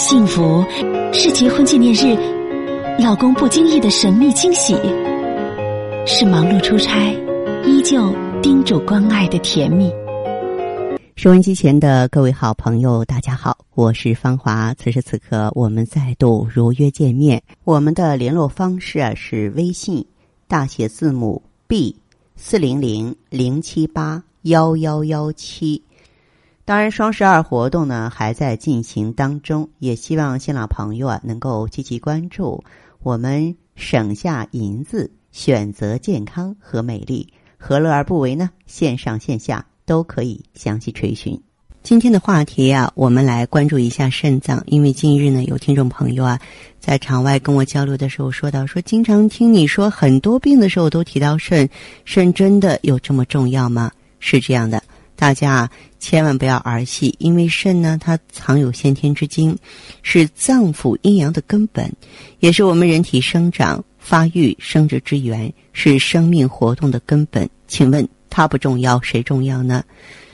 幸福是结婚纪念日，老公不经意的神秘惊喜，是忙碌出差依旧叮嘱关爱的甜蜜。收音机前的各位好朋友，大家好，我是芳华。此时此刻，我们再度如约见面。我们的联络方式啊是微信大写字母 B 四零零零七八幺幺幺七。当然，双十二活动呢还在进行当中，也希望新老朋友啊能够积极关注。我们省下银子，选择健康和美丽，何乐而不为呢？线上线下。都可以详细垂询。今天的话题啊，我们来关注一下肾脏，因为近日呢，有听众朋友啊，在场外跟我交流的时候说到，说经常听你说很多病的时候都提到肾，肾真的有这么重要吗？是这样的，大家千万不要儿戏，因为肾呢，它藏有先天之精，是脏腑阴阳的根本，也是我们人体生长发育生殖之源，是生命活动的根本。请问？它不重要，谁重要呢？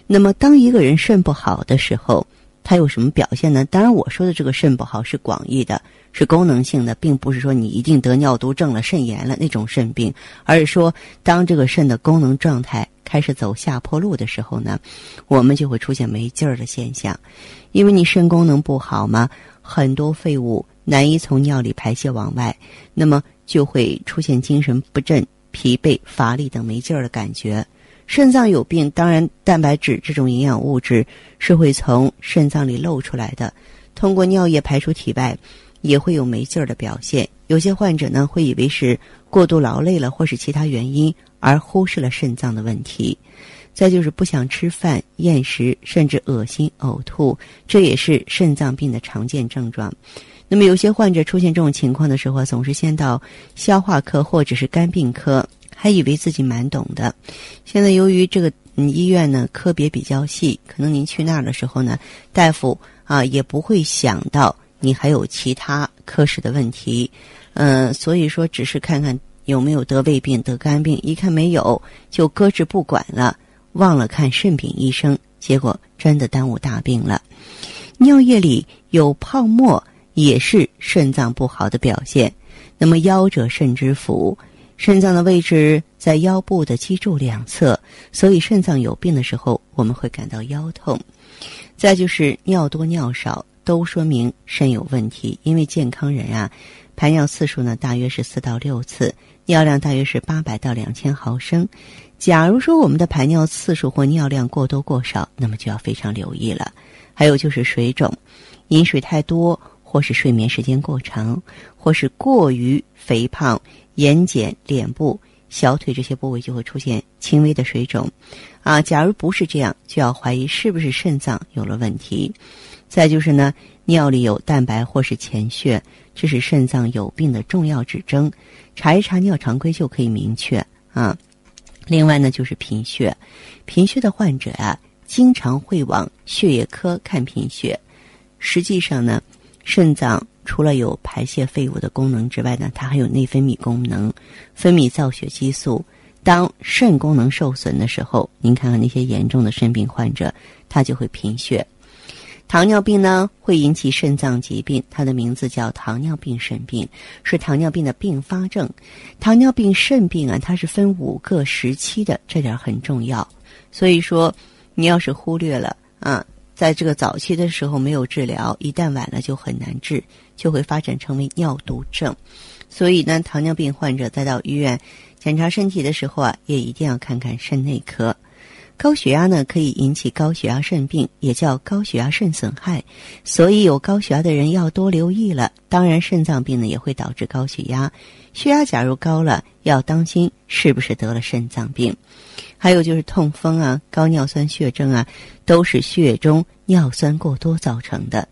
那么，当一个人肾不好的时候，它有什么表现呢？当然，我说的这个肾不好是广义的，是功能性的，并不是说你一定得尿毒症了、肾炎了那种肾病，而是说，当这个肾的功能状态开始走下坡路的时候呢，我们就会出现没劲儿的现象，因为你肾功能不好嘛，很多废物难以从尿里排泄往外，那么就会出现精神不振、疲惫、乏力等没劲儿的感觉。肾脏有病，当然蛋白质这种营养物质是会从肾脏里漏出来的，通过尿液排出体外，也会有没劲儿的表现。有些患者呢会以为是过度劳累了，或是其他原因，而忽视了肾脏的问题。再就是不想吃饭、厌食，甚至恶心、呕吐，这也是肾脏病的常见症状。那么有些患者出现这种情况的时候，总是先到消化科或者是肝病科。还以为自己蛮懂的，现在由于这个医院呢科别比较细，可能您去那儿的时候呢，大夫啊也不会想到你还有其他科室的问题，嗯，所以说只是看看有没有得胃病、得肝病，一看没有就搁置不管了，忘了看肾病医生，结果真的耽误大病了。尿液里有泡沫也是肾脏不好的表现，那么腰者肾之府。肾脏的位置在腰部的脊柱两侧，所以肾脏有病的时候，我们会感到腰痛。再就是尿多尿少，都说明肾有问题。因为健康人啊，排尿次数呢大约是四到六次，尿量大约是八百到两千毫升。假如说我们的排尿次数或尿量过多过少，那么就要非常留意了。还有就是水肿，饮水太多，或是睡眠时间过长，或是过于肥胖。眼睑、脸部、小腿这些部位就会出现轻微的水肿，啊，假如不是这样，就要怀疑是不是肾脏有了问题。再就是呢，尿里有蛋白或是潜血，这是肾脏有病的重要指征，查一查尿常规就可以明确啊。另外呢，就是贫血，贫血的患者啊，经常会往血液科看贫血，实际上呢，肾脏。除了有排泄废物的功能之外呢，它还有内分泌功能，分泌造血激素。当肾功能受损的时候，您看看那些严重的肾病患者，他就会贫血。糖尿病呢会引起肾脏疾病，它的名字叫糖尿病肾病，是糖尿病的并发症。糖尿病肾病啊，它是分五个时期的，这点很重要。所以说，你要是忽略了啊。在这个早期的时候没有治疗，一旦晚了就很难治，就会发展成为尿毒症。所以呢，糖尿病患者再到医院检查身体的时候啊，也一定要看看肾内科。高血压呢，可以引起高血压肾病，也叫高血压肾损害。所以有高血压的人要多留意了。当然，肾脏病呢也会导致高血压，血压假如高了，要当心是不是得了肾脏病。还有就是痛风啊、高尿酸血症啊，都是血液中尿酸过多造成的。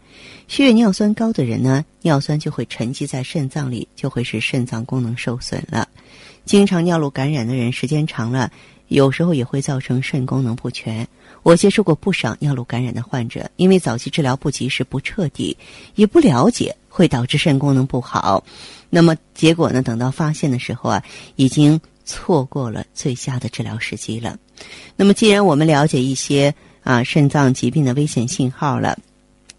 血液尿酸高的人呢，尿酸就会沉积在肾脏里，就会使肾脏功能受损了。经常尿路感染的人，时间长了，有时候也会造成肾功能不全。我接触过不少尿路感染的患者，因为早期治疗不及时、不彻底，也不了解，会导致肾功能不好。那么结果呢？等到发现的时候啊，已经。错过了最佳的治疗时机了。那么，既然我们了解一些啊肾脏疾病的危险信号了，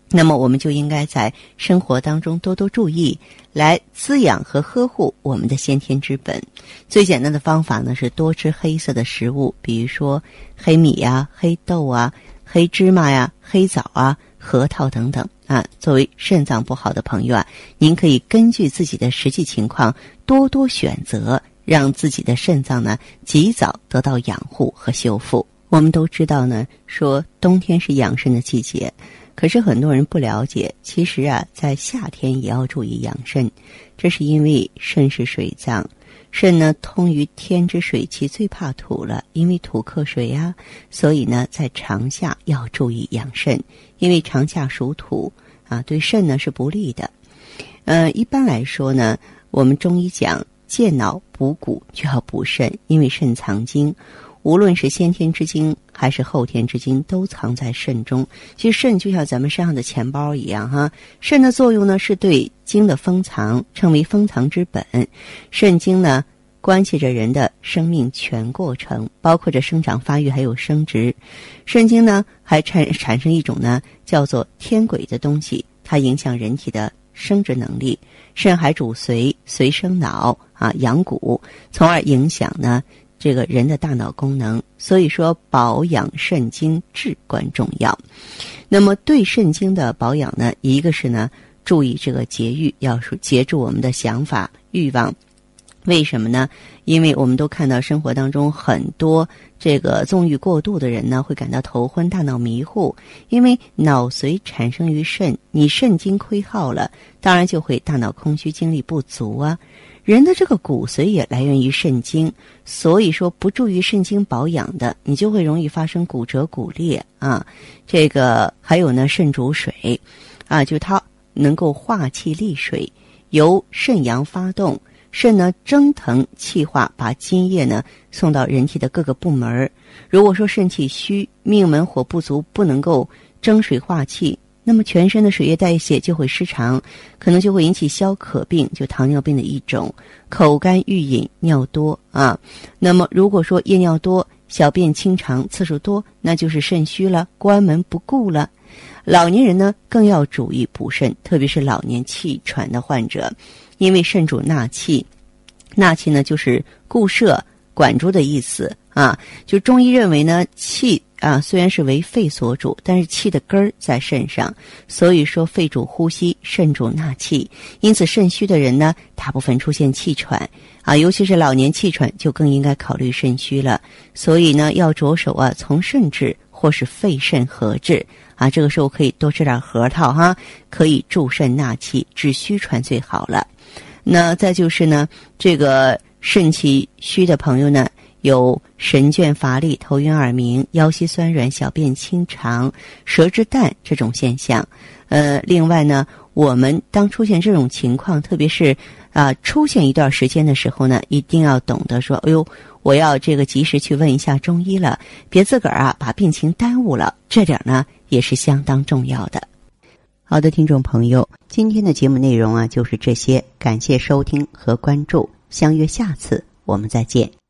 那么我们就应该在生活当中多多注意，来滋养和呵护我们的先天之本。最简单的方法呢是多吃黑色的食物，比如说黑米呀、黑豆啊、黑芝麻呀、黑枣啊、核桃等等啊。作为肾脏不好的朋友啊，您可以根据自己的实际情况多多选择，让自己的肾脏呢及早得到养护和修复。我们都知道呢，说冬天是养肾的季节。可是很多人不了解，其实啊，在夏天也要注意养肾，这是因为肾是水脏，肾呢通于天之水气，最怕土了，因为土克水呀，所以呢，在长夏要注意养肾，因为长夏属土啊，对肾呢是不利的。呃，一般来说呢，我们中医讲健脑补骨就要补肾，因为肾藏精。无论是先天之精还是后天之精，都藏在肾中。其实肾就像咱们身上的钱包一样，哈。肾的作用呢，是对精的封藏，称为封藏之本。肾精呢，关系着人的生命全过程，包括着生长发育还有生殖。肾精呢，还产产生一种呢，叫做天癸的东西，它影响人体的生殖能力。肾还主髓，髓生脑啊，养骨，从而影响呢。这个人的大脑功能，所以说保养肾精至关重要。那么对肾精的保养呢，一个是呢注意这个节欲，要节制我们的想法欲望。为什么呢？因为我们都看到生活当中很多这个纵欲过度的人呢，会感到头昏、大脑迷糊。因为脑髓产生于肾，你肾精亏耗了，当然就会大脑空虚、精力不足啊。人的这个骨髓也来源于肾精，所以说不注意肾精保养的，你就会容易发生骨折、骨裂啊。这个还有呢，肾主水，啊，就它能够化气利水，由肾阳发动，肾呢蒸腾气化，把津液呢送到人体的各个部门如果说肾气虚，命门火不足，不能够蒸水化气。那么全身的水液代谢就会失常，可能就会引起消渴病，就糖尿病的一种，口干欲饮、尿多啊。那么如果说夜尿多、小便清长次数多，那就是肾虚了，关门不顾了。老年人呢更要注意补肾，特别是老年气喘的患者，因为肾主纳气，纳气呢就是固摄、管住的意思啊。就中医认为呢，气。啊，虽然是为肺所主，但是气的根儿在肾上，所以说肺主呼吸，肾主纳气。因此，肾虚的人呢，大部分出现气喘啊，尤其是老年气喘，就更应该考虑肾虚了。所以呢，要着手啊，从肾治或是肺肾合治啊。这个时候可以多吃点核桃哈，可以助肾纳气，治虚喘最好了。那再就是呢，这个肾气虚的朋友呢。有神倦乏力、头晕耳鸣、腰膝酸软、小便清长、舌质淡这种现象。呃，另外呢，我们当出现这种情况，特别是啊出现一段时间的时候呢，一定要懂得说：“哎呦，我要这个及时去问一下中医了，别自个儿啊把病情耽误了。”这点呢也是相当重要的。好的，听众朋友，今天的节目内容啊就是这些，感谢收听和关注，相约下次我们再见。